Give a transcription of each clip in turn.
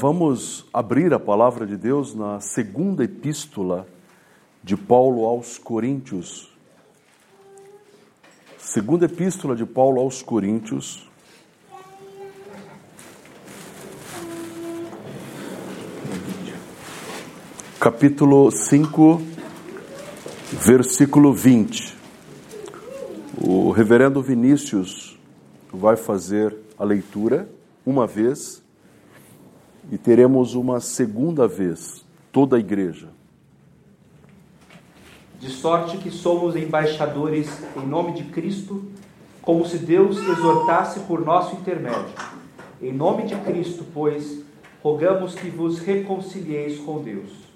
Vamos abrir a palavra de Deus na segunda epístola de Paulo aos Coríntios. Segunda epístola de Paulo aos Coríntios. Capítulo 5, versículo 20. O reverendo Vinícius vai fazer a leitura uma vez e teremos uma segunda vez, toda a igreja. De sorte que somos embaixadores em nome de Cristo, como se Deus exortasse por nosso intermédio. Em nome de Cristo, pois, rogamos que vos reconcilieis com Deus.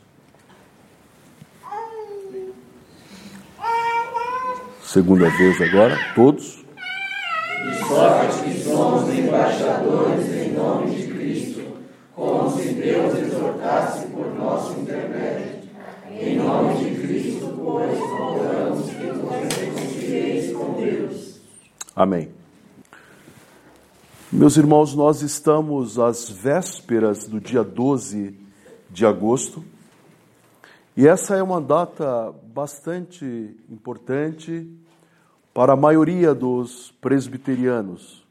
Segunda vez agora, todos. De sorte que somos embaixadores em nome de Cristo, como se Deus exortasse por nosso intermédio. Em nome de Cristo, pois, rogamos que vos reconcilieis com Deus. Amém. Meus irmãos, nós estamos às vésperas do dia 12 de agosto, e essa é uma data bastante importante para a maioria dos presbiterianos.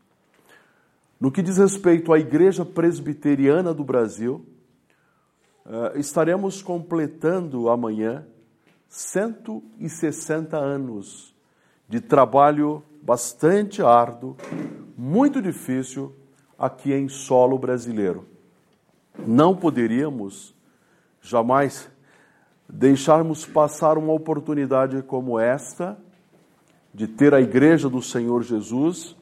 No que diz respeito à Igreja Presbiteriana do Brasil, eh, estaremos completando amanhã 160 anos de trabalho bastante árduo, muito difícil aqui em solo brasileiro. Não poderíamos jamais deixarmos passar uma oportunidade como esta de ter a igreja do Senhor Jesus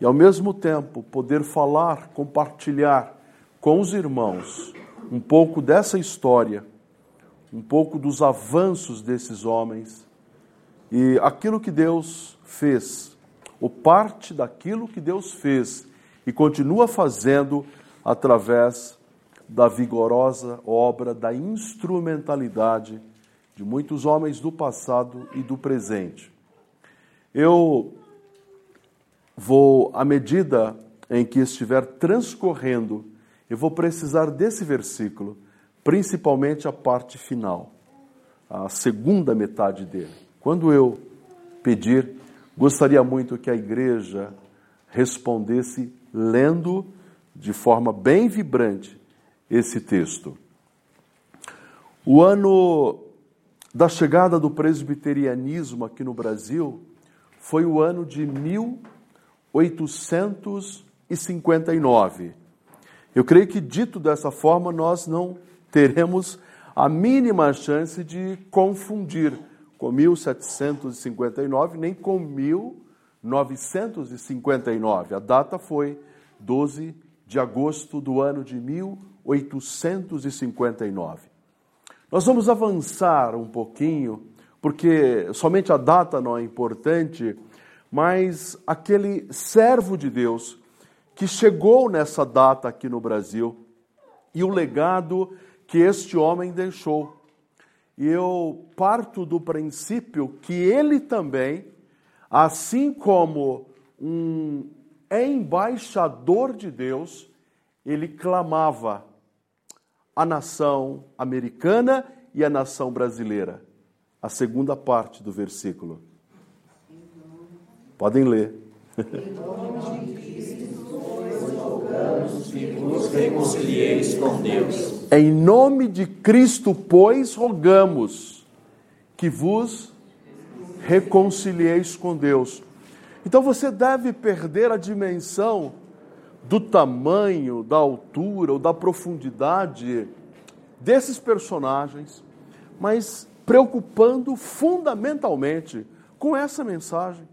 e ao mesmo tempo poder falar, compartilhar com os irmãos um pouco dessa história, um pouco dos avanços desses homens e aquilo que Deus fez, ou parte daquilo que Deus fez e continua fazendo através da vigorosa obra da instrumentalidade de muitos homens do passado e do presente. Eu vou, à medida em que estiver transcorrendo, eu vou precisar desse versículo, principalmente a parte final, a segunda metade dele. Quando eu pedir, gostaria muito que a igreja respondesse lendo de forma bem vibrante esse texto. O ano da chegada do presbiterianismo aqui no Brasil foi o ano de 1859. Eu creio que, dito dessa forma, nós não teremos a mínima chance de confundir com 1759 nem com 1959. A data foi 12 de agosto do ano de 1859. 859. Nós vamos avançar um pouquinho, porque somente a data não é importante, mas aquele servo de Deus que chegou nessa data aqui no Brasil e o legado que este homem deixou. E eu parto do princípio que ele também, assim como um embaixador de Deus, ele clamava a nação americana e a nação brasileira. A segunda parte do versículo. Podem ler. Em nome de Cristo, pois rogamos que vos reconcilieis com Deus. Em nome de Cristo, pois, rogamos que vos reconcilieis com Deus. Então você deve perder a dimensão do tamanho, da altura ou da profundidade desses personagens, mas preocupando fundamentalmente com essa mensagem.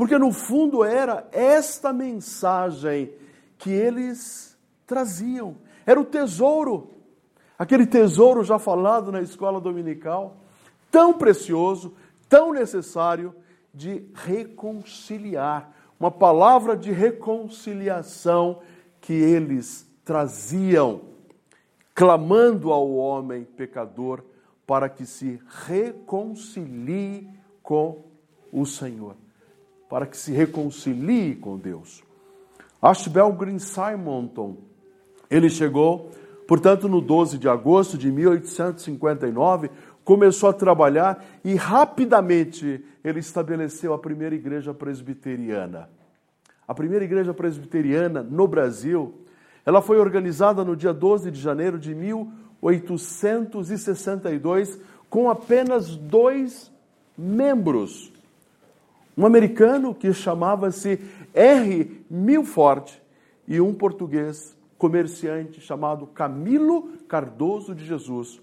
Porque no fundo era esta mensagem que eles traziam. Era o tesouro, aquele tesouro já falado na escola dominical, tão precioso, tão necessário de reconciliar uma palavra de reconciliação que eles traziam, clamando ao homem pecador para que se reconcilie com o Senhor, para que se reconcilie com Deus. Ashbel Green Simonton, ele chegou Portanto, no 12 de agosto de 1859, começou a trabalhar e rapidamente ele estabeleceu a primeira igreja presbiteriana. A primeira igreja presbiteriana no Brasil, ela foi organizada no dia 12 de janeiro de 1862 com apenas dois membros. Um americano que chamava-se R. Milford e um português comerciante chamado Camilo Cardoso de Jesus.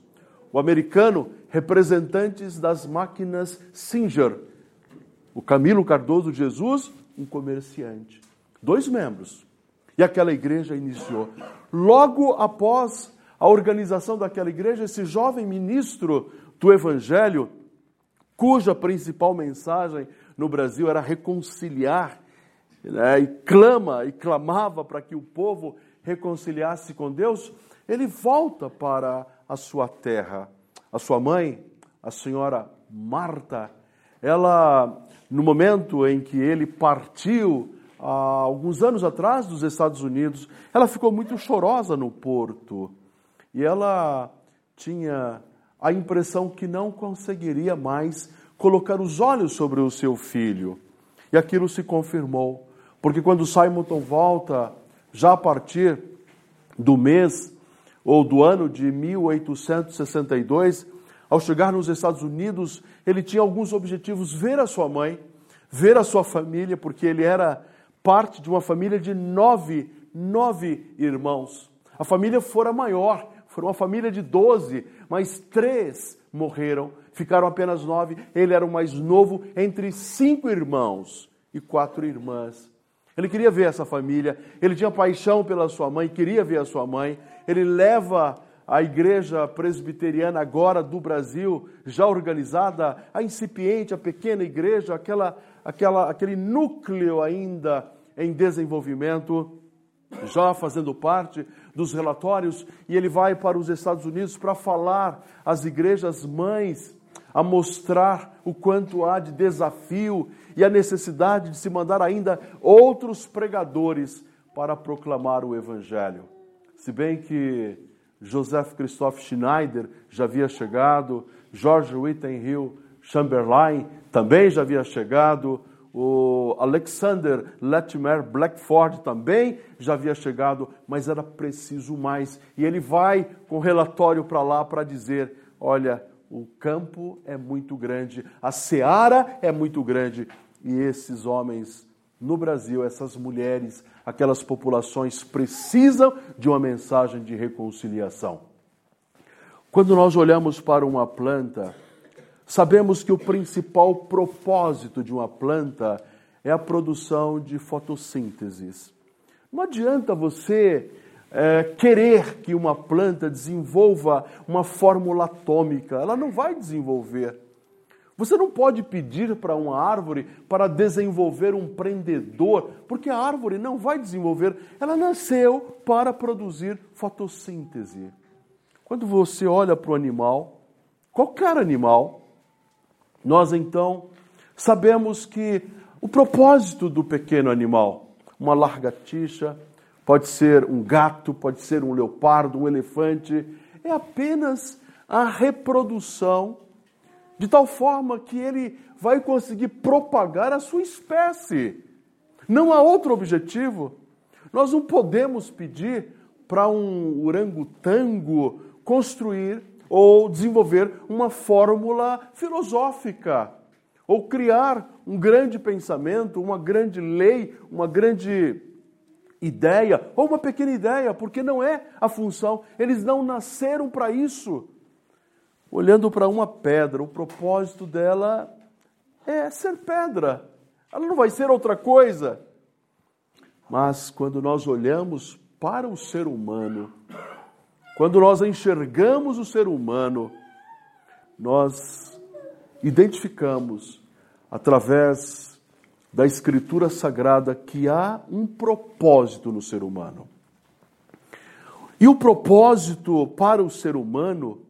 O americano, representantes das máquinas Singer. O Camilo Cardoso de Jesus, um comerciante. Dois membros. E aquela igreja iniciou. Logo após a organização daquela igreja, esse jovem ministro do Evangelho, cuja principal mensagem no Brasil era reconciliar, né, e clama e clamava para que o povo reconciliasse com Deus, ele volta para a sua terra. A sua mãe, a senhora Marta, ela, no momento em que ele partiu, há alguns anos atrás, dos Estados Unidos, ela ficou muito chorosa no porto. E ela tinha a impressão que não conseguiria mais colocar os olhos sobre o seu filho. E aquilo se confirmou, porque quando Simonton volta já a partir do mês ou do ano de 1862, ao chegar nos Estados Unidos, ele tinha alguns objetivos: ver a sua mãe, ver a sua família, porque ele era parte de uma família de nove, nove irmãos. A família fora maior, foi uma família de doze, mas três morreram, ficaram apenas nove. Ele era o mais novo entre cinco irmãos e quatro irmãs. Ele queria ver essa família, ele tinha paixão pela sua mãe, queria ver a sua mãe. Ele leva a igreja presbiteriana agora do Brasil, já organizada, a incipiente, a pequena igreja, aquela, aquela, aquele núcleo ainda em desenvolvimento, já fazendo parte dos relatórios, e ele vai para os Estados Unidos para falar às igrejas mães, a mostrar o quanto há de desafio e a necessidade de se mandar ainda outros pregadores para proclamar o Evangelho. Se bem que Joseph Christoph Schneider já havia chegado, George Whittenhill Chamberlain também já havia chegado, o Alexander Latimer Blackford também já havia chegado, mas era preciso mais. E ele vai com relatório para lá para dizer: olha, o campo é muito grande, a seara é muito grande, e esses homens no Brasil, essas mulheres, aquelas populações precisam de uma mensagem de reconciliação. Quando nós olhamos para uma planta, sabemos que o principal propósito de uma planta é a produção de fotossíntese. Não adianta você é, querer que uma planta desenvolva uma fórmula atômica, ela não vai desenvolver. Você não pode pedir para uma árvore para desenvolver um prendedor, porque a árvore não vai desenvolver, ela nasceu para produzir fotossíntese. Quando você olha para o animal, qualquer animal, nós então sabemos que o propósito do pequeno animal, uma largatixa, pode ser um gato, pode ser um leopardo, um elefante, é apenas a reprodução de tal forma que ele vai conseguir propagar a sua espécie. Não há outro objetivo. Nós não podemos pedir para um orangotango construir ou desenvolver uma fórmula filosófica, ou criar um grande pensamento, uma grande lei, uma grande ideia, ou uma pequena ideia, porque não é a função. Eles não nasceram para isso olhando para uma pedra. O propósito dela é ser pedra. Ela não vai ser outra coisa. Mas quando nós olhamos para o ser humano, quando nós enxergamos o ser humano, nós identificamos através da Escritura Sagrada que há um propósito no ser humano. E o propósito para o ser humano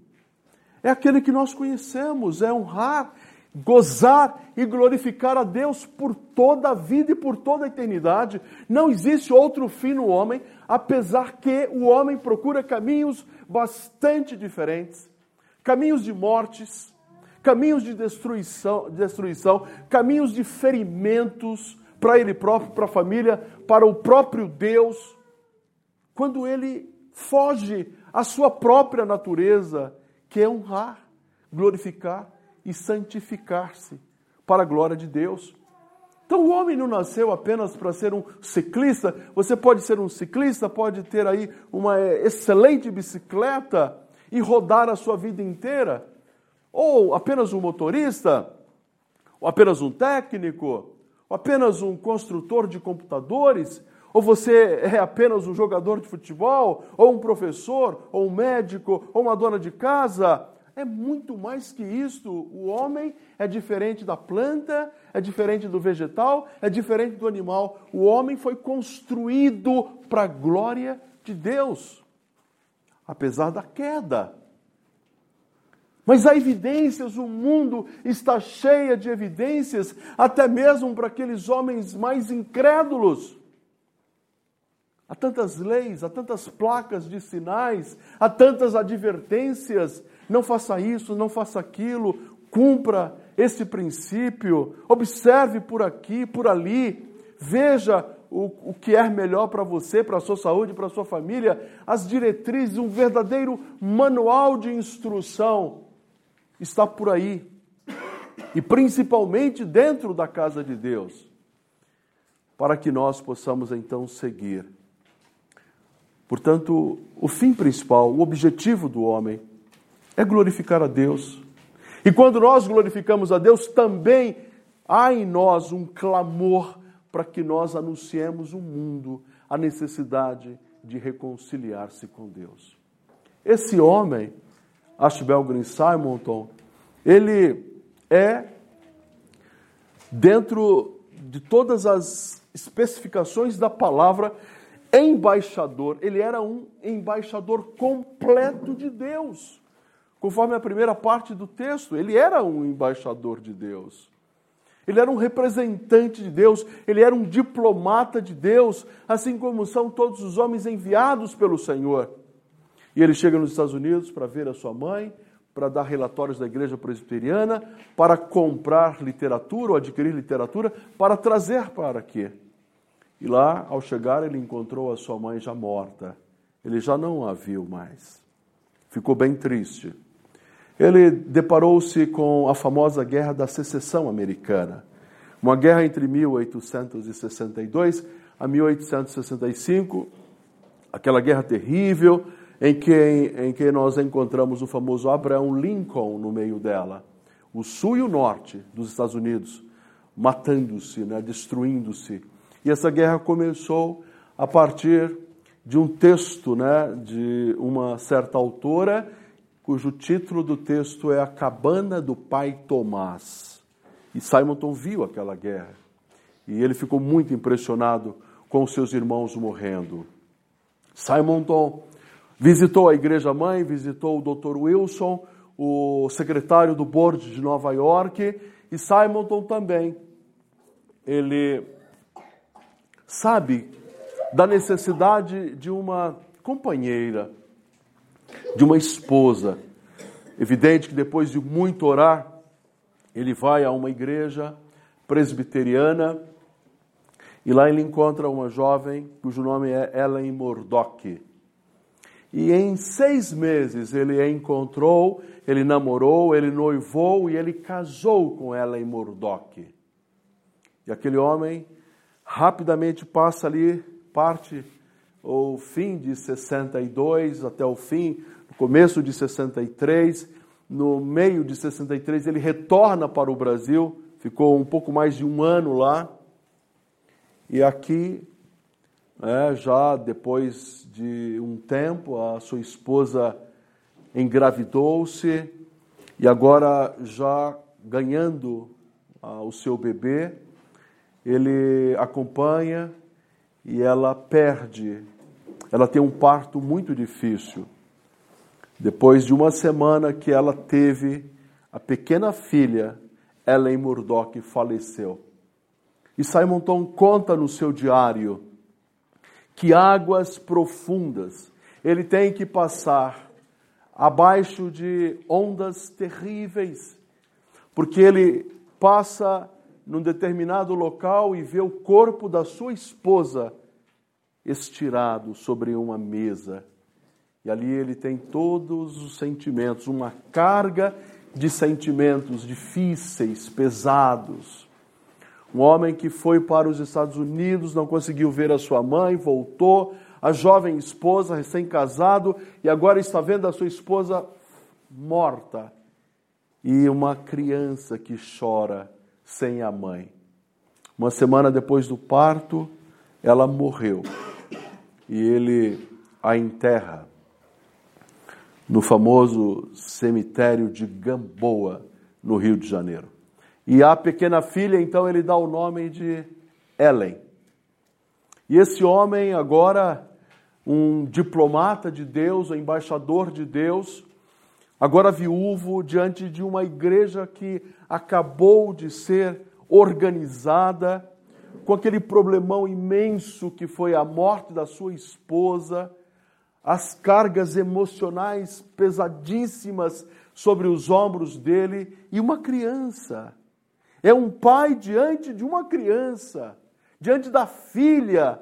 é aquele que nós conhecemos, é honrar gozar e glorificar a Deus por toda a vida e por toda a eternidade. Não existe outro fim no homem, apesar que o homem procura caminhos bastante diferentes caminhos de mortes, caminhos de destruição, destruição caminhos de ferimentos para ele próprio, para a família, para o próprio Deus. Quando ele foge à sua própria natureza, que é honrar, glorificar e santificar-se para a glória de Deus. Então o homem não nasceu apenas para ser um ciclista. Você pode ser um ciclista, pode ter aí uma excelente bicicleta e rodar a sua vida inteira. Ou apenas um motorista, ou apenas um técnico, ou apenas um construtor de computadores, ou você é apenas um jogador de futebol, ou um professor, ou um médico, ou uma dona de casa. É muito mais que isto. O homem é diferente da planta, é diferente do vegetal, é diferente do animal. O homem foi construído para a glória de Deus, apesar da queda. Mas há evidências, o mundo está cheio de evidências, até mesmo para aqueles homens mais incrédulos. Há tantas leis, há tantas placas de sinais, há tantas advertências. Não faça isso, não faça aquilo, cumpra esse princípio, observe por aqui, por ali, veja o, o que é melhor para você, para a sua saúde, para a sua família, as diretrizes, um verdadeiro manual de instrução está por aí. E principalmente dentro da casa de Deus, para que nós possamos então seguir. Portanto, o fim principal, o objetivo do homem é glorificar a Deus. E quando nós glorificamos a Deus, também há em nós um clamor para que nós anunciemos o mundo a necessidade de reconciliar-se com Deus. Esse homem, Ashbel Green Simonton, ele é, dentro de todas as especificações da palavra, embaixador, ele era um embaixador completo de Deus. Conforme a primeira parte do texto, ele era um embaixador de Deus. Ele era um representante de Deus, ele era um diplomata de Deus, assim como são todos os homens enviados pelo Senhor. E ele chega nos Estados Unidos para ver a sua mãe, para dar relatórios da igreja presbiteriana, para comprar literatura ou adquirir literatura, para trazer para aqui. E lá, ao chegar, ele encontrou a sua mãe já morta. Ele já não a viu mais. Ficou bem triste. Ele deparou-se com a famosa Guerra da Secessão Americana, uma guerra entre 1862 a 1865, aquela guerra terrível em que, em que nós encontramos o famoso Abraham Lincoln no meio dela, o sul e o norte dos Estados Unidos, matando-se, né, destruindo-se. E essa guerra começou a partir de um texto né, de uma certa autora, cujo título do texto é A Cabana do Pai Tomás. E Simonton viu aquela guerra. E ele ficou muito impressionado com seus irmãos morrendo. Simonton visitou a igreja mãe, visitou o Dr. Wilson, o secretário do board de Nova York, e Simonton também. Ele sabe da necessidade de uma companheira, de uma esposa. Evidente que depois de muito orar, ele vai a uma igreja presbiteriana e lá ele encontra uma jovem cujo nome é Ellen Murdoch. E em seis meses ele a encontrou, ele namorou, ele noivou e ele casou com Ellen Murdoch. E aquele homem rapidamente passa ali parte ou fim de 62 até o fim, no começo de 63, no meio de 63 ele retorna para o Brasil, ficou um pouco mais de um ano lá, e aqui, é, já depois de um tempo, a sua esposa engravidou-se e agora já ganhando ah, o seu bebê, ele acompanha e ela perde. Ela tem um parto muito difícil. Depois de uma semana que ela teve a pequena filha, Ellen Murdoch faleceu. E Simonton conta no seu diário que águas profundas ele tem que passar abaixo de ondas terríveis, porque ele passa num determinado local e vê o corpo da sua esposa estirado sobre uma mesa. E ali ele tem todos os sentimentos, uma carga de sentimentos difíceis, pesados. Um homem que foi para os Estados Unidos, não conseguiu ver a sua mãe, voltou, a jovem esposa, recém-casado, e agora está vendo a sua esposa morta. E uma criança que chora sem a mãe. Uma semana depois do parto, ela morreu. E ele a enterra no famoso cemitério de Gamboa, no Rio de Janeiro. E a pequena filha, então, ele dá o nome de Ellen. E esse homem, agora, um diplomata de Deus, um embaixador de Deus, agora viúvo, diante de uma igreja que acabou de ser organizada, com aquele problemão imenso que foi a morte da sua esposa, as cargas emocionais pesadíssimas sobre os ombros dele e uma criança. É um pai diante de uma criança, diante da filha.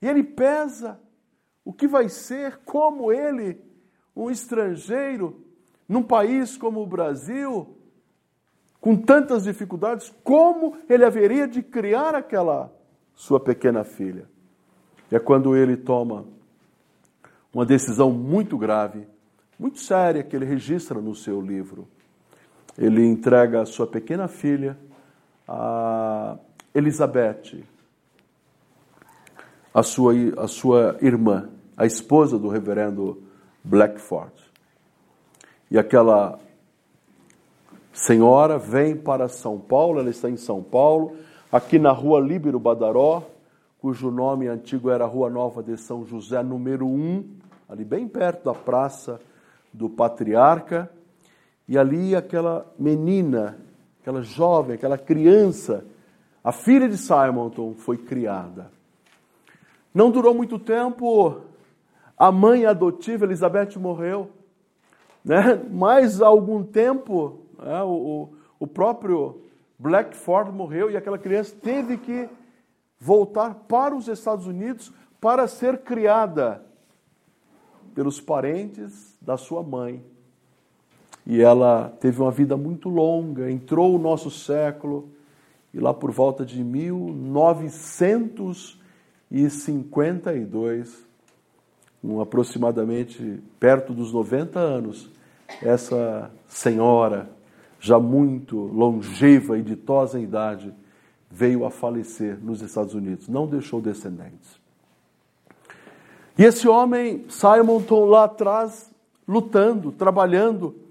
E ele pesa o que vai ser, como ele, um estrangeiro, num país como o Brasil, com tantas dificuldades, como ele haveria de criar aquela sua pequena filha? É quando ele toma uma decisão muito grave, muito séria, que ele registra no seu livro. Ele entrega a sua pequena filha, a Elizabeth, a sua, a sua irmã, a esposa do reverendo Blackford. E aquela senhora vem para São Paulo, ela está em São Paulo, aqui na rua Líbero Badaró, cujo nome antigo era Rua Nova de São José, número 1, ali bem perto da praça do patriarca, e ali aquela menina, aquela jovem, aquela criança, a filha de Simonton, foi criada. Não durou muito tempo, a mãe adotiva, Elizabeth, morreu. Né? Mais algum tempo, né? o, o próprio Blackford morreu e aquela criança teve que voltar para os Estados Unidos para ser criada pelos parentes da sua mãe. E ela teve uma vida muito longa, entrou o nosso século, e lá por volta de 1952, um, aproximadamente perto dos 90 anos, essa senhora, já muito longeva e ditosa em idade, veio a falecer nos Estados Unidos, não deixou descendentes. E esse homem, Simonton, lá atrás, lutando, trabalhando.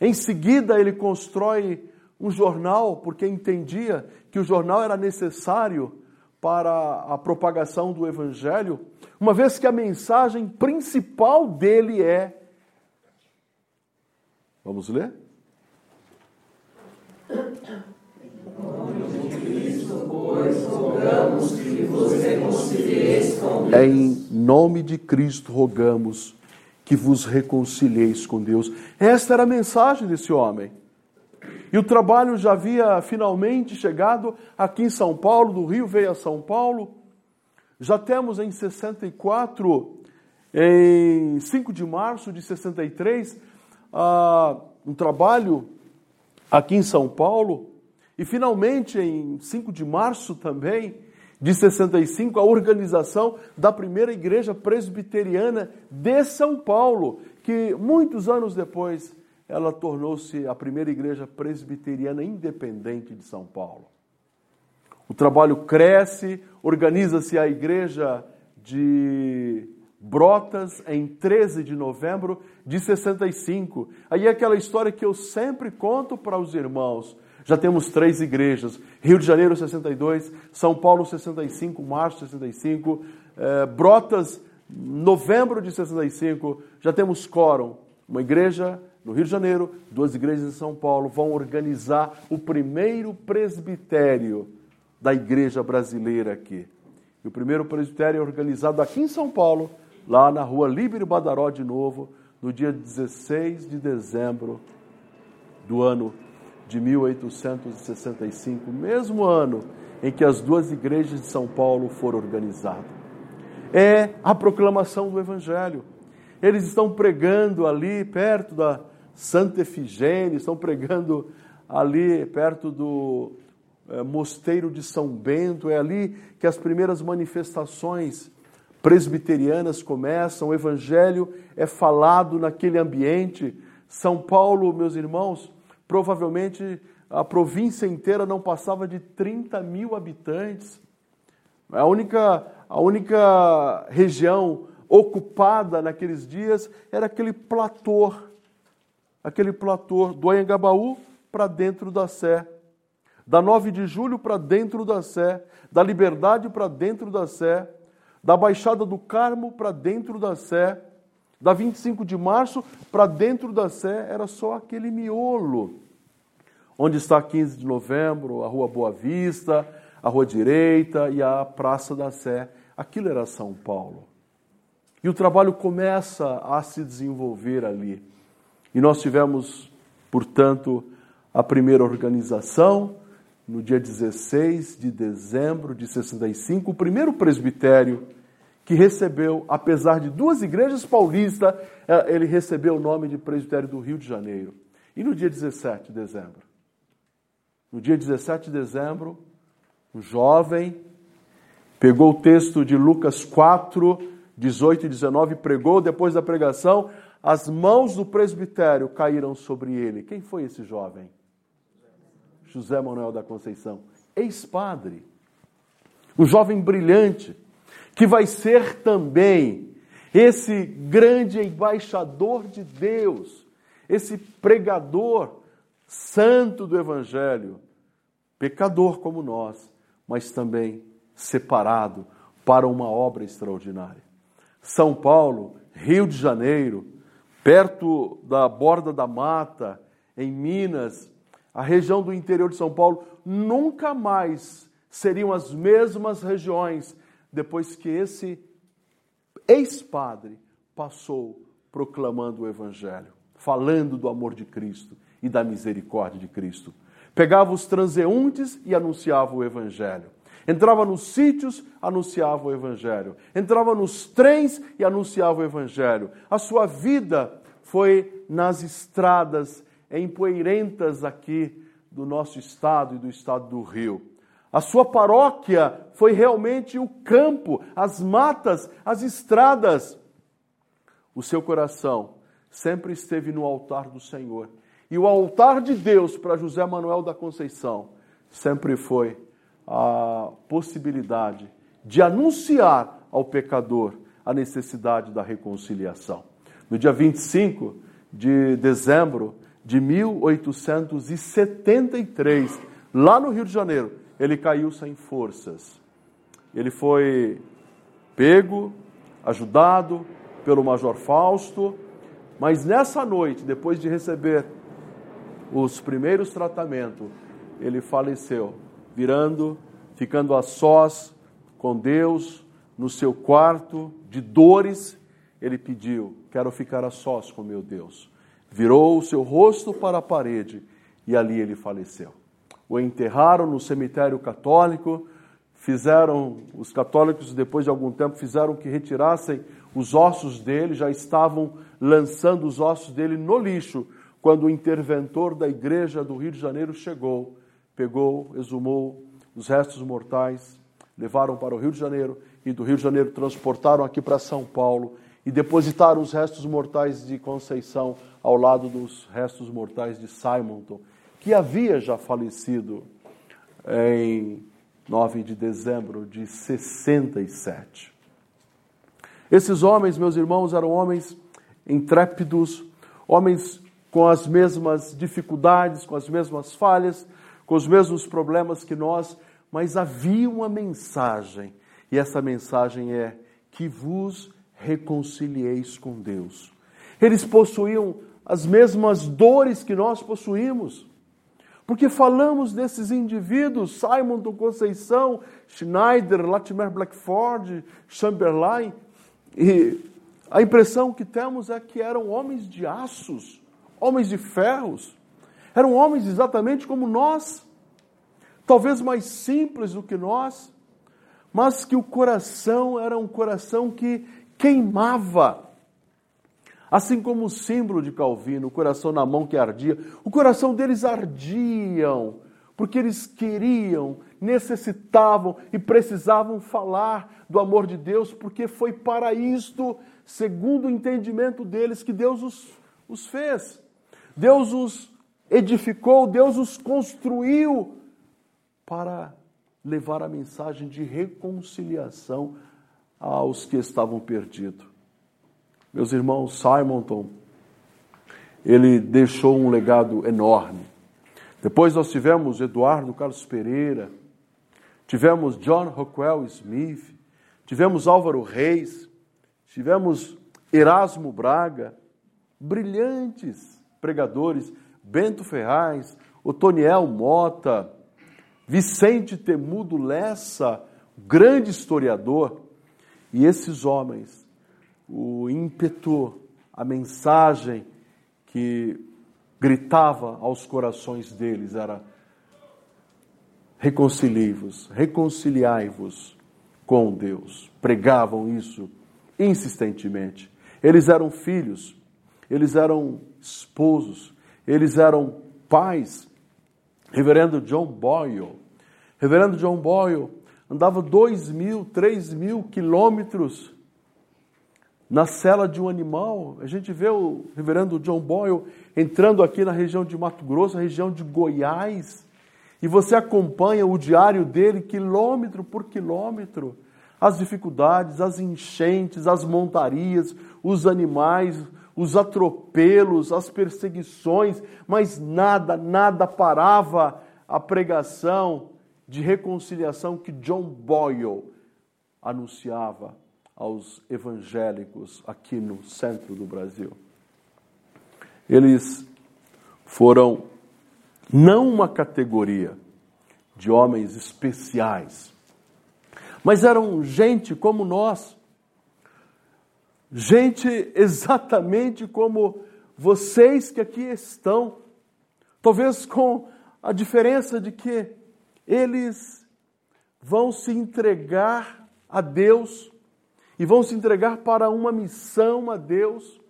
Em seguida, ele constrói um jornal, porque entendia que o jornal era necessário para a propagação do evangelho, uma vez que a mensagem principal dele é. Vamos ler? Em nome de Cristo rogamos que vos reconcilieis com Deus. Esta era a mensagem desse homem. E o trabalho já havia finalmente chegado aqui em São Paulo, do Rio veio a São Paulo. Já temos em 64, em 5 de março de 63, uh, um trabalho aqui em São Paulo. E finalmente, em 5 de março também, de 65, a organização da primeira igreja presbiteriana de São Paulo, que muitos anos depois ela tornou-se a primeira igreja presbiteriana independente de São Paulo. O trabalho cresce, organiza-se a igreja de Brotas em 13 de novembro de 65. Aí é aquela história que eu sempre conto para os irmãos. Já temos três igrejas: Rio de Janeiro 62, São Paulo 65, março 65, eh, Brotas, novembro de 65. Já temos Quórum, uma igreja no Rio de Janeiro, duas igrejas em São Paulo vão organizar o primeiro presbitério da igreja brasileira aqui. E o primeiro presbitério é organizado aqui em São Paulo, lá na rua Líbero Badaró de novo, no dia 16 de dezembro do ano de 1865, mesmo ano em que as duas igrejas de São Paulo foram organizadas. É a proclamação do Evangelho. Eles estão pregando ali perto da Santa Efigênia, estão pregando ali perto do é, Mosteiro de São Bento, é ali que as primeiras manifestações presbiterianas começam, o Evangelho é falado naquele ambiente. São Paulo, meus irmãos, provavelmente a província inteira não passava de 30 mil habitantes. A única, a única região ocupada naqueles dias era aquele platô, aquele platô do Anhangabaú para dentro da Sé, da 9 de julho para dentro da Sé, da Liberdade para dentro da Sé, da Baixada do Carmo para dentro da Sé, da 25 de março para dentro da Sé, era só aquele miolo onde está 15 de novembro, a Rua Boa Vista, a Rua Direita e a Praça da Sé. Aquilo era São Paulo. E o trabalho começa a se desenvolver ali. E nós tivemos, portanto, a primeira organização, no dia 16 de dezembro de 65, o primeiro presbitério que recebeu, apesar de duas igrejas paulistas, eh, ele recebeu o nome de presbitério do Rio de Janeiro. E no dia 17 de dezembro, no dia 17 de dezembro, um jovem pegou o texto de Lucas 4, 18 e 19, pregou, depois da pregação, as mãos do presbitério caíram sobre ele. Quem foi esse jovem? José Manuel da Conceição, ex-padre. Um jovem brilhante, que vai ser também esse grande embaixador de Deus, esse pregador santo do Evangelho, pecador como nós, mas também separado para uma obra extraordinária. São Paulo, Rio de Janeiro, perto da borda da mata, em Minas, a região do interior de São Paulo, nunca mais seriam as mesmas regiões depois que esse ex-padre passou proclamando o Evangelho, falando do amor de Cristo e da misericórdia de Cristo. Pegava os transeuntes e anunciava o Evangelho. Entrava nos sítios, anunciava o Evangelho. Entrava nos trens e anunciava o Evangelho. A sua vida foi nas estradas empoeirentas aqui do nosso estado e do estado do Rio. A sua paróquia foi realmente o campo, as matas, as estradas. O seu coração sempre esteve no altar do Senhor e o altar de Deus para José Manuel da Conceição sempre foi a possibilidade de anunciar ao pecador a necessidade da reconciliação. No dia 25 de dezembro de 1873, lá no Rio de Janeiro, ele caiu sem forças. Ele foi pego, ajudado pelo Major Fausto, mas nessa noite, depois de receber os primeiros tratamentos, ele faleceu, virando, ficando a sós com Deus, no seu quarto, de dores, ele pediu: Quero ficar a sós com meu Deus. Virou o seu rosto para a parede e ali ele faleceu. O enterraram no cemitério católico, fizeram, os católicos, depois de algum tempo, fizeram que retirassem os ossos dele, já estavam lançando os ossos dele no lixo, quando o interventor da igreja do Rio de Janeiro chegou, pegou, exumou os restos mortais, levaram para o Rio de Janeiro e do Rio de Janeiro transportaram aqui para São Paulo e depositaram os restos mortais de Conceição ao lado dos restos mortais de Simonton, que havia já falecido em 9 de dezembro de 67. Esses homens, meus irmãos, eram homens intrépidos, homens com as mesmas dificuldades, com as mesmas falhas, com os mesmos problemas que nós, mas havia uma mensagem, e essa mensagem é que vos reconcilieis com Deus. Eles possuíam as mesmas dores que nós possuímos. Porque falamos desses indivíduos, Simon do Conceição, Schneider, Latimer Blackford, Chamberlain, e a impressão que temos é que eram homens de aços, homens de ferros, eram homens exatamente como nós, talvez mais simples do que nós, mas que o coração era um coração que queimava. Assim como o símbolo de Calvino, o coração na mão que ardia, o coração deles ardiam, porque eles queriam, necessitavam e precisavam falar do amor de Deus, porque foi para isto, segundo o entendimento deles, que Deus os, os fez. Deus os edificou, Deus os construiu para levar a mensagem de reconciliação aos que estavam perdidos. Meus irmãos, Simonton, ele deixou um legado enorme. Depois nós tivemos Eduardo Carlos Pereira, tivemos John Rockwell Smith, tivemos Álvaro Reis, tivemos Erasmo Braga, brilhantes pregadores, Bento Ferraz, Otoniel Mota, Vicente Temudo Lessa, grande historiador, e esses homens, o ímpeto, a mensagem que gritava aos corações deles era: reconciliai-vos, reconciliai-vos com Deus. Pregavam isso insistentemente. Eles eram filhos, eles eram esposos, eles eram pais. Reverendo John Boyle, Reverendo John Boyle andava dois mil, três mil quilômetros na cela de um animal. A gente vê o reverendo John Boyle entrando aqui na região de Mato Grosso, na região de Goiás, e você acompanha o diário dele quilômetro por quilômetro. As dificuldades, as enchentes, as montarias, os animais, os atropelos, as perseguições, mas nada, nada parava a pregação de reconciliação que John Boyle anunciava aos evangélicos aqui no centro do Brasil. Eles foram não uma categoria de homens especiais, mas eram gente como nós, gente exatamente como vocês que aqui estão, talvez com a diferença de que eles vão se entregar a Deus e vão se entregar para uma missão a Deus,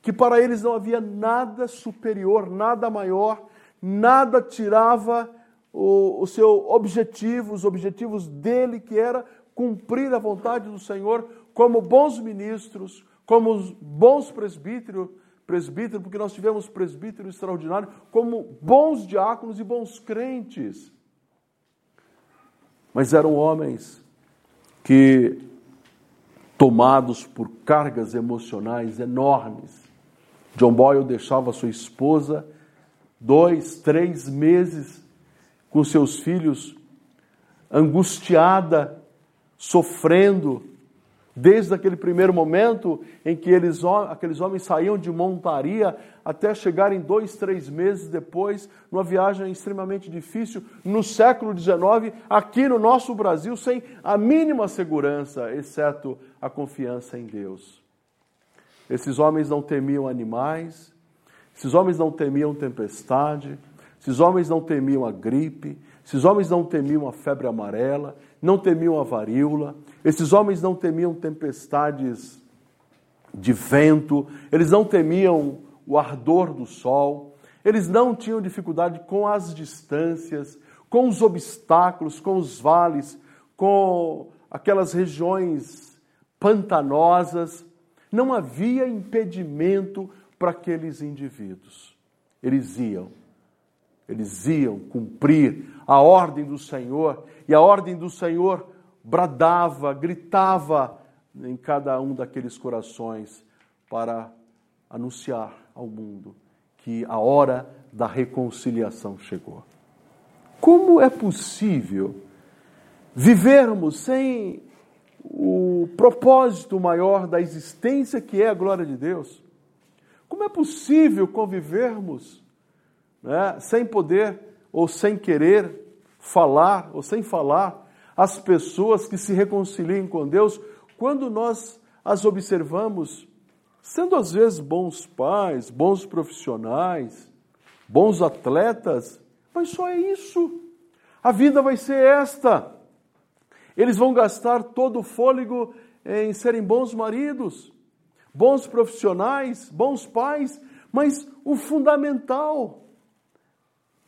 que para eles não havia nada superior, nada maior, nada tirava o, o seu objetivo, os objetivos dele, que era cumprir a vontade do Senhor como bons ministros, como bons presbíteros, presbítero, porque nós tivemos presbítero extraordinário, como bons diáconos e bons crentes. Mas eram homens que, tomados por cargas emocionais enormes, John Boyle deixava sua esposa dois, três meses com seus filhos, angustiada, sofrendo, desde aquele primeiro momento em que eles, aqueles homens saíam de montaria até chegarem dois, três meses depois, numa viagem extremamente difícil, no século XIX, aqui no nosso Brasil, sem a mínima segurança, exceto a confiança em Deus. Esses homens não temiam animais, esses homens não temiam tempestade, esses homens não temiam a gripe, esses homens não temiam a febre amarela, não temiam a varíola, esses homens não temiam tempestades de vento, eles não temiam o ardor do sol, eles não tinham dificuldade com as distâncias, com os obstáculos, com os vales, com aquelas regiões pantanosas. Não havia impedimento para aqueles indivíduos. Eles iam, eles iam cumprir a ordem do Senhor, e a ordem do Senhor bradava, gritava em cada um daqueles corações para anunciar ao mundo que a hora da reconciliação chegou. Como é possível vivermos sem o propósito maior da existência que é a glória de Deus? Como é possível convivermos né, sem poder ou sem querer falar ou sem falar as pessoas que se reconciliam com Deus quando nós as observamos sendo às vezes bons pais, bons profissionais, bons atletas, mas só é isso. A vida vai ser esta. Eles vão gastar todo o fôlego em serem bons maridos, bons profissionais, bons pais, mas o fundamental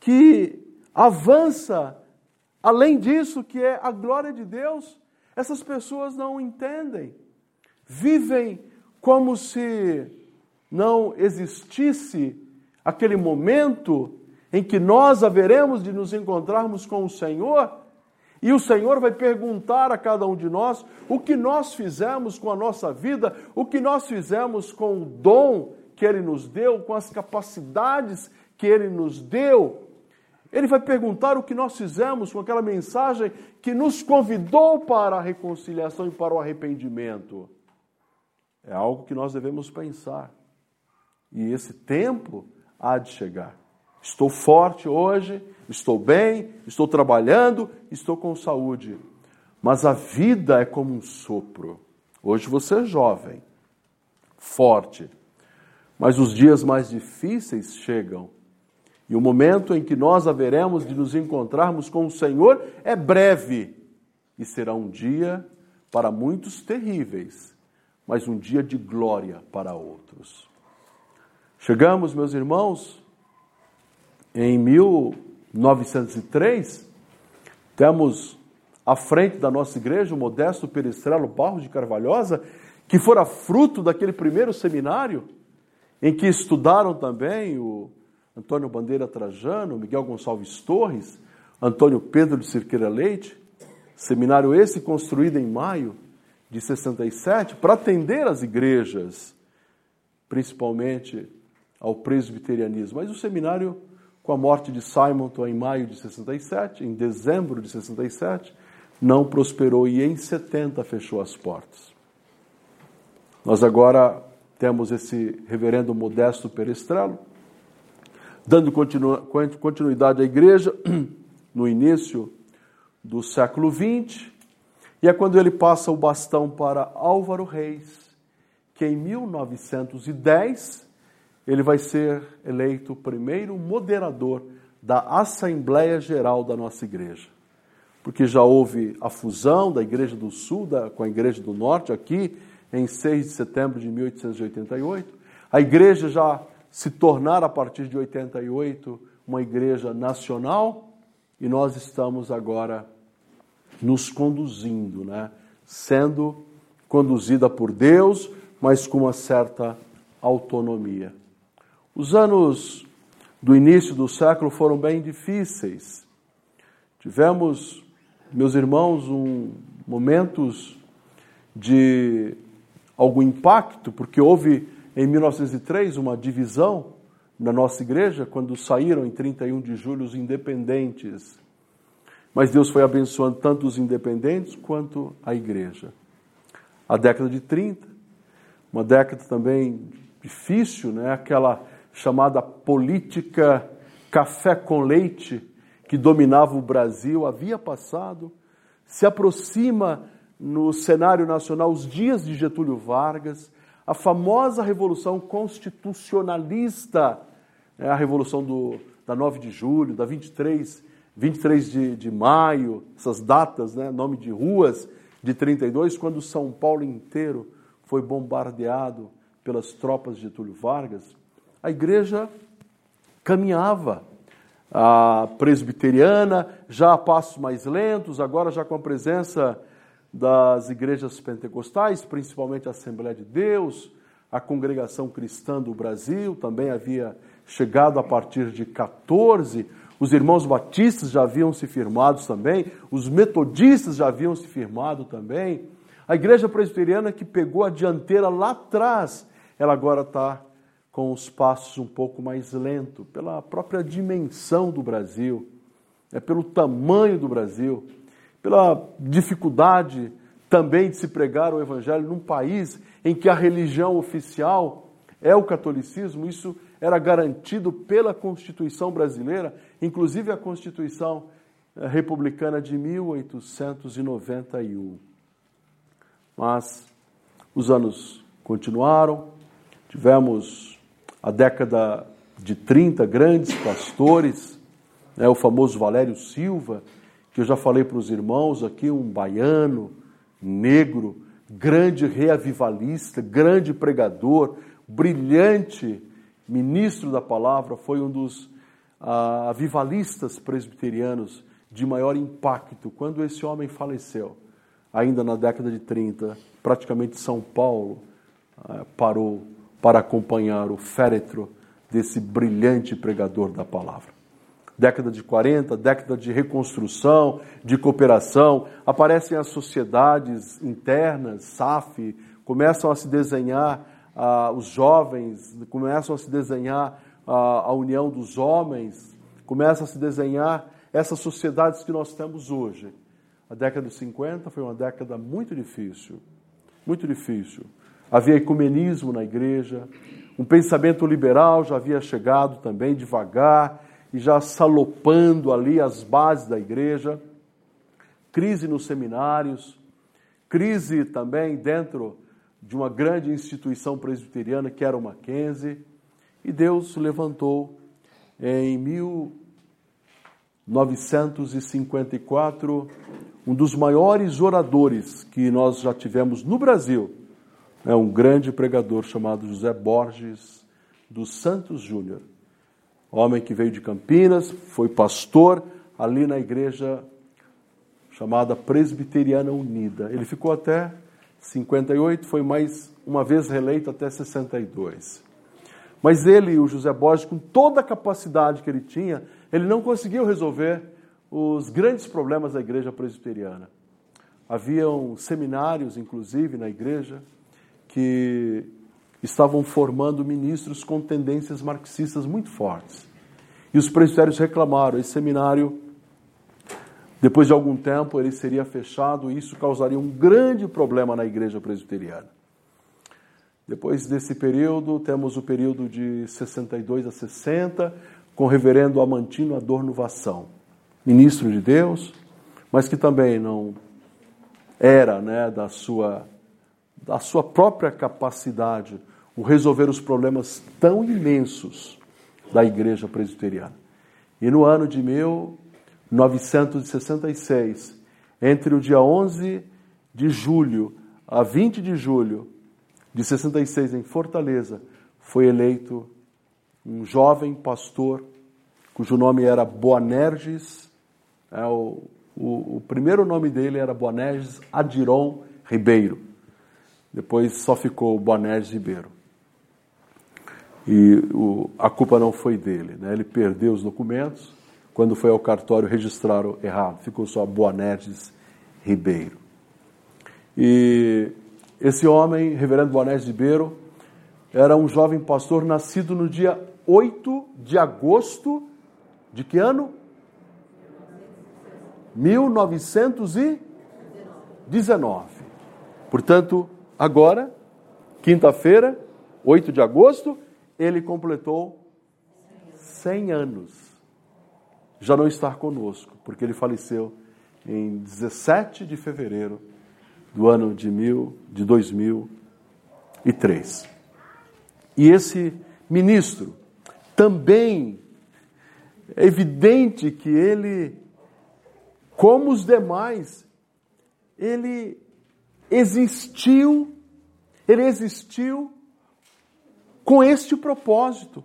que avança além disso, que é a glória de Deus, essas pessoas não entendem. Vivem como se não existisse aquele momento em que nós haveremos de nos encontrarmos com o Senhor, e o Senhor vai perguntar a cada um de nós o que nós fizemos com a nossa vida, o que nós fizemos com o dom que Ele nos deu, com as capacidades que Ele nos deu. Ele vai perguntar o que nós fizemos com aquela mensagem que nos convidou para a reconciliação e para o arrependimento. É algo que nós devemos pensar. E esse tempo há de chegar. Estou forte hoje, estou bem, estou trabalhando, estou com saúde. Mas a vida é como um sopro. Hoje você é jovem, forte, mas os dias mais difíceis chegam. E o momento em que nós haveremos de nos encontrarmos com o Senhor é breve e será um dia para muitos terríveis, mas um dia de glória para outros. Chegamos, meus irmãos, em 1903, temos à frente da nossa igreja o modesto Perestrelo Barros de Carvalhosa, que fora fruto daquele primeiro seminário, em que estudaram também o Antônio Bandeira Trajano, Miguel Gonçalves Torres, Antônio Pedro de Cirqueira Leite, seminário esse construído em maio de 67 para atender as igrejas, principalmente ao presbiterianismo. Mas o seminário, com a morte de Simonton em maio de 67, em dezembro de 67, não prosperou e em 70 fechou as portas. Nós agora temos esse reverendo Modesto Perestrelo, dando continuidade à igreja no início do século XX, e é quando ele passa o bastão para Álvaro Reis, que em 1910 ele vai ser eleito primeiro moderador da Assembleia Geral da nossa igreja. Porque já houve a fusão da Igreja do Sul da, com a Igreja do Norte, aqui em 6 de setembro de 1888. A igreja já se tornar, a partir de 88, uma igreja nacional e nós estamos agora nos conduzindo, né? sendo conduzida por Deus, mas com uma certa autonomia. Os anos do início do século foram bem difíceis. Tivemos, meus irmãos, um, momentos de algum impacto, porque houve em 1903 uma divisão na nossa igreja, quando saíram em 31 de julho os independentes. Mas Deus foi abençoando tanto os independentes quanto a igreja. A década de 30, uma década também difícil, né? aquela chamada política café com leite que dominava o Brasil, havia passado, se aproxima no cenário nacional os dias de Getúlio Vargas, a famosa Revolução Constitucionalista, né? a Revolução do, da 9 de julho, da 23 23 de, de maio, essas datas, né, nome de ruas de 32, quando São Paulo inteiro foi bombardeado pelas tropas de Getúlio Vargas, a igreja caminhava. A presbiteriana, já a passos mais lentos, agora já com a presença das igrejas pentecostais, principalmente a Assembleia de Deus, a Congregação Cristã do Brasil também havia chegado a partir de 14 os irmãos batistas já haviam se firmado também, os metodistas já haviam se firmado também. A igreja presbiteriana que pegou a dianteira lá atrás, ela agora está com os passos um pouco mais lentos, pela própria dimensão do Brasil, é pelo tamanho do Brasil, pela dificuldade também de se pregar o evangelho num país em que a religião oficial é o catolicismo, isso era garantido pela Constituição brasileira, inclusive a Constituição eh, republicana de 1891. Mas os anos continuaram, tivemos a década de 30 grandes pastores, né, o famoso Valério Silva, que eu já falei para os irmãos aqui, um baiano, negro, grande reavivalista, grande pregador, brilhante ministro da palavra, foi um dos ah, avivalistas presbiterianos de maior impacto. Quando esse homem faleceu, ainda na década de 30, praticamente São Paulo ah, parou para acompanhar o féretro desse brilhante pregador da palavra. Década de 40, década de reconstrução, de cooperação, aparecem as sociedades internas, SAF, começam a se desenhar ah, os jovens, começam a se desenhar ah, a união dos homens, começam a se desenhar essas sociedades que nós temos hoje. A década de 50 foi uma década muito difícil, muito difícil. Havia ecumenismo na igreja, um pensamento liberal já havia chegado também devagar e já salopando ali as bases da igreja. Crise nos seminários, crise também dentro de uma grande instituição presbiteriana que era o Mackenzie. E Deus levantou em 1954 um dos maiores oradores que nós já tivemos no Brasil, é um grande pregador chamado José Borges dos Santos Júnior. Homem que veio de Campinas, foi pastor ali na igreja chamada Presbiteriana Unida. Ele ficou até 58, foi mais uma vez reeleito até 62. Mas ele, o José Borges, com toda a capacidade que ele tinha, ele não conseguiu resolver os grandes problemas da igreja presbiteriana. Haviam seminários, inclusive, na igreja, que estavam formando ministros com tendências marxistas muito fortes. E os presbitérios reclamaram, esse seminário, depois de algum tempo, ele seria fechado e isso causaria um grande problema na igreja presbiteriana. Depois desse período, temos o período de 62 a 60, com o reverendo Amantino Adorno Vação, ministro de Deus, mas que também não era né, da sua da sua própria capacidade, o resolver os problemas tão imensos da igreja presbiteriana. E no ano de 1966, entre o dia 11 de julho a 20 de julho de 66 em Fortaleza, foi eleito um jovem pastor cujo nome era Boanerges, é, o, o, o primeiro nome dele era Boanerges Adiron Ribeiro. Depois só ficou Boanerges Ribeiro. E o, a culpa não foi dele, né? ele perdeu os documentos, quando foi ao cartório registraram errado, ficou só Boanerges Ribeiro. E esse homem, reverendo Boanerges Ribeiro, era um jovem pastor nascido no dia 8 de agosto de que ano? 1919. Portanto, Agora, quinta-feira, 8 de agosto, ele completou 100 anos. Já não está conosco, porque ele faleceu em 17 de fevereiro do ano de, mil, de 2003. E esse ministro também é evidente que ele, como os demais, ele existiu, ele existiu com este propósito.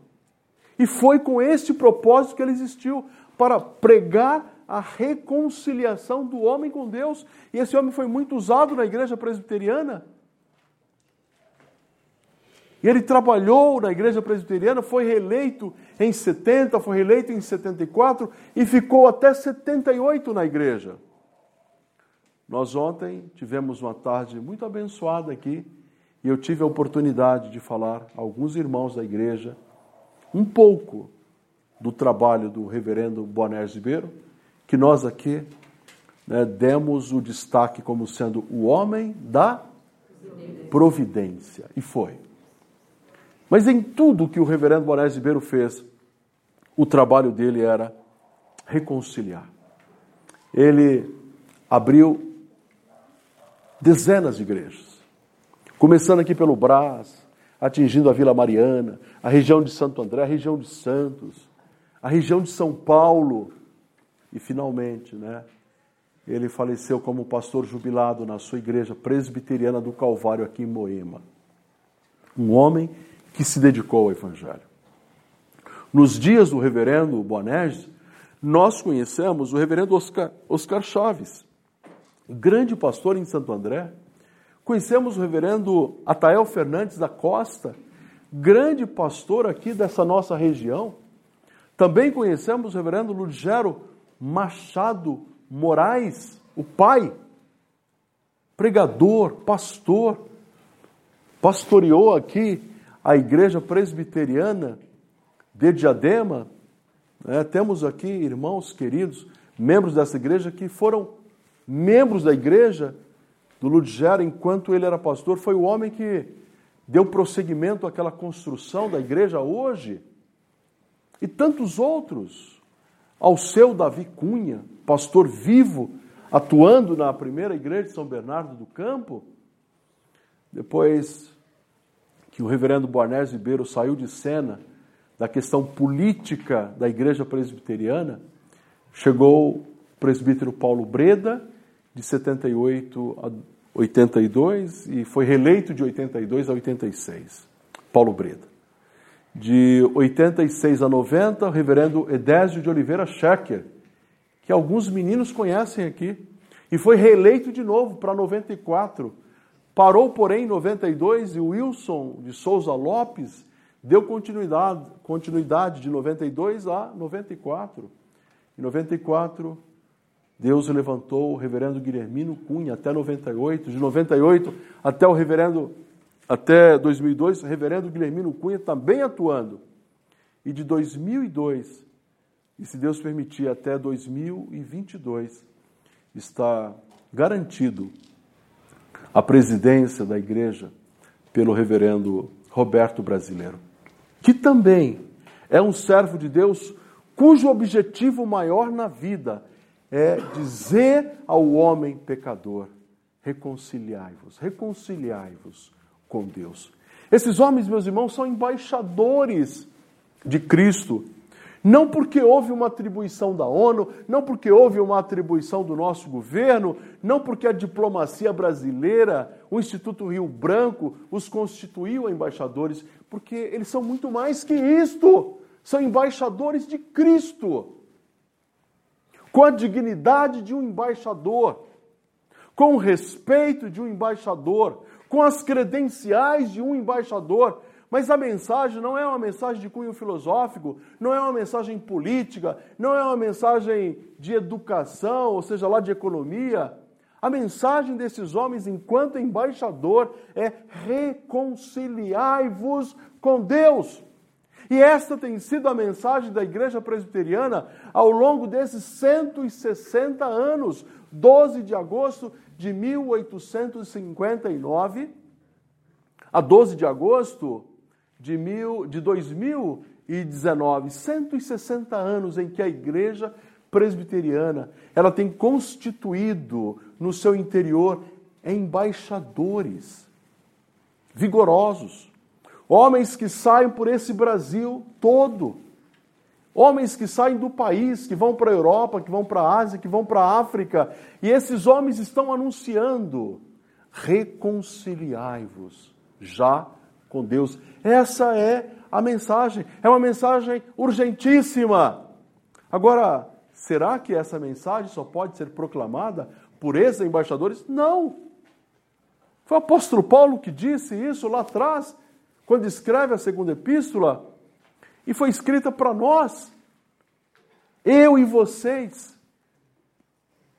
E foi com este propósito que ele existiu para pregar a reconciliação do homem com Deus. E esse homem foi muito usado na igreja presbiteriana. E ele trabalhou na igreja presbiteriana, foi reeleito em 70, foi reeleito em 74 e ficou até 78 na igreja. Nós ontem tivemos uma tarde muito abençoada aqui e eu tive a oportunidade de falar a alguns irmãos da igreja um pouco do trabalho do reverendo Boner Ribeiro, que nós aqui né, demos o destaque como sendo o homem da providência. E foi. Mas em tudo que o reverendo Bonés Ribeiro fez, o trabalho dele era reconciliar. Ele abriu dezenas de igrejas, começando aqui pelo Brás, atingindo a Vila Mariana, a região de Santo André, a região de Santos, a região de São Paulo e finalmente, né, ele faleceu como pastor jubilado na sua igreja presbiteriana do Calvário aqui em Moema. Um homem que se dedicou ao evangelho. Nos dias do reverendo Boanerges, nós conhecemos o reverendo Oscar, Oscar Chaves, grande pastor em Santo André. Conhecemos o reverendo Atael Fernandes da Costa, grande pastor aqui dessa nossa região. Também conhecemos o reverendo Ludgero Machado Moraes, o pai, pregador, pastor, pastoreou aqui a igreja presbiteriana de Diadema. É, temos aqui irmãos queridos, membros dessa igreja, que foram membros da igreja do Ludgero enquanto ele era pastor. Foi o homem que deu prosseguimento àquela construção da igreja hoje. E tantos outros. Ao seu Davi Cunha, pastor vivo, atuando na primeira igreja de São Bernardo do Campo. Depois que o reverendo Boarnés Ribeiro saiu de cena da questão política da igreja presbiteriana, chegou o presbítero Paulo Breda, de 78 a 82, e foi reeleito de 82 a 86. Paulo Breda. De 86 a 90, o reverendo Edésio de Oliveira Schecker, que alguns meninos conhecem aqui, e foi reeleito de novo para 94. Parou, porém, em 92 e o Wilson de Souza Lopes deu continuidade, continuidade de 92 a 94. Em 94, Deus levantou o reverendo Guilhermino Cunha até 98, de 98 até o reverendo até 2002, o reverendo Guilhermino Cunha também atuando. E de 2002 e se Deus permitir, até 2022 está garantido a presidência da igreja pelo reverendo Roberto Brasileiro, que também é um servo de Deus cujo objetivo maior na vida é dizer ao homem pecador: reconciliai-vos, reconciliai-vos com Deus. Esses homens, meus irmãos, são embaixadores de Cristo não porque houve uma atribuição da ONU, não porque houve uma atribuição do nosso governo, não porque a diplomacia brasileira, o Instituto Rio Branco, os constituiu embaixadores, porque eles são muito mais que isto. São embaixadores de Cristo. Com a dignidade de um embaixador, com o respeito de um embaixador, com as credenciais de um embaixador. Mas a mensagem não é uma mensagem de cunho filosófico, não é uma mensagem política, não é uma mensagem de educação, ou seja, lá de economia. A mensagem desses homens, enquanto embaixador, é reconciliai-vos com Deus. E esta tem sido a mensagem da Igreja Presbiteriana ao longo desses 160 anos. 12 de agosto de 1859 a 12 de agosto de, mil, de 2019, 160 anos em que a igreja presbiteriana ela tem constituído no seu interior embaixadores vigorosos, homens que saem por esse Brasil todo, homens que saem do país, que vão para a Europa, que vão para a Ásia, que vão para a África, e esses homens estão anunciando: reconciliai-vos já com Deus. Essa é a mensagem. É uma mensagem urgentíssima. Agora, será que essa mensagem só pode ser proclamada por esses embaixadores? Não. Foi o apóstolo Paulo que disse isso lá atrás, quando escreve a segunda epístola, e foi escrita para nós. Eu e vocês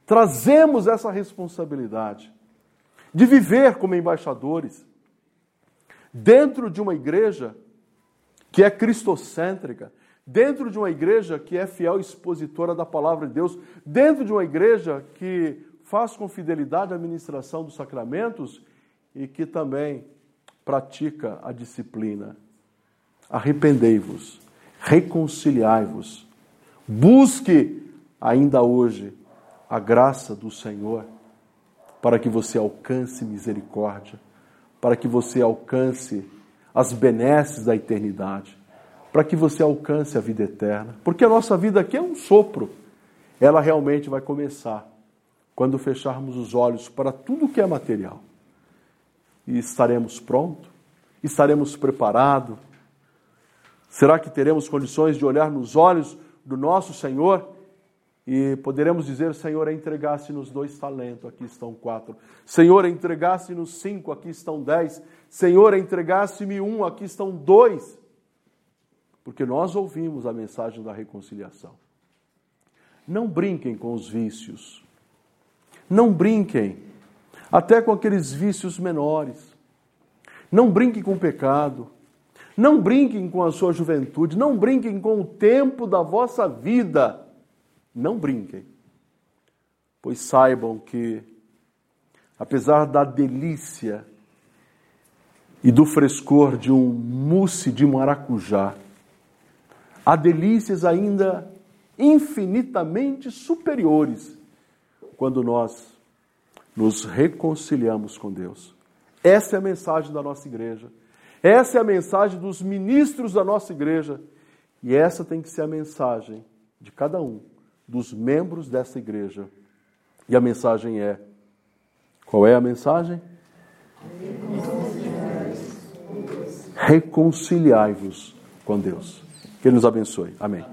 trazemos essa responsabilidade de viver como embaixadores dentro de uma igreja que é cristocêntrica, dentro de uma igreja que é fiel expositora da palavra de Deus, dentro de uma igreja que faz com fidelidade a administração dos sacramentos e que também pratica a disciplina. Arrependei-vos, reconciliai-vos, busque ainda hoje a graça do Senhor para que você alcance misericórdia, para que você alcance as benesses da eternidade, para que você alcance a vida eterna, porque a nossa vida aqui é um sopro, ela realmente vai começar quando fecharmos os olhos para tudo que é material. E estaremos prontos? Estaremos preparados? Será que teremos condições de olhar nos olhos do nosso Senhor e poderemos dizer: Senhor, entregasse-nos dois talentos, aqui estão quatro. Senhor, entregasse-nos cinco, aqui estão dez. Senhor, entregasse-me um, aqui estão dois. Porque nós ouvimos a mensagem da reconciliação. Não brinquem com os vícios. Não brinquem até com aqueles vícios menores. Não brinquem com o pecado. Não brinquem com a sua juventude. Não brinquem com o tempo da vossa vida não brinquem, pois saibam que, apesar da delícia e do frescor de um mousse de maracujá, há delícias ainda infinitamente superiores quando nós nos reconciliamos com Deus. Essa é a mensagem da nossa igreja. Essa é a mensagem dos ministros da nossa igreja. E essa tem que ser a mensagem de cada um dos membros dessa igreja. E a mensagem é: qual é a mensagem? Reconciliai-vos com Deus. Que Ele nos abençoe. Amém.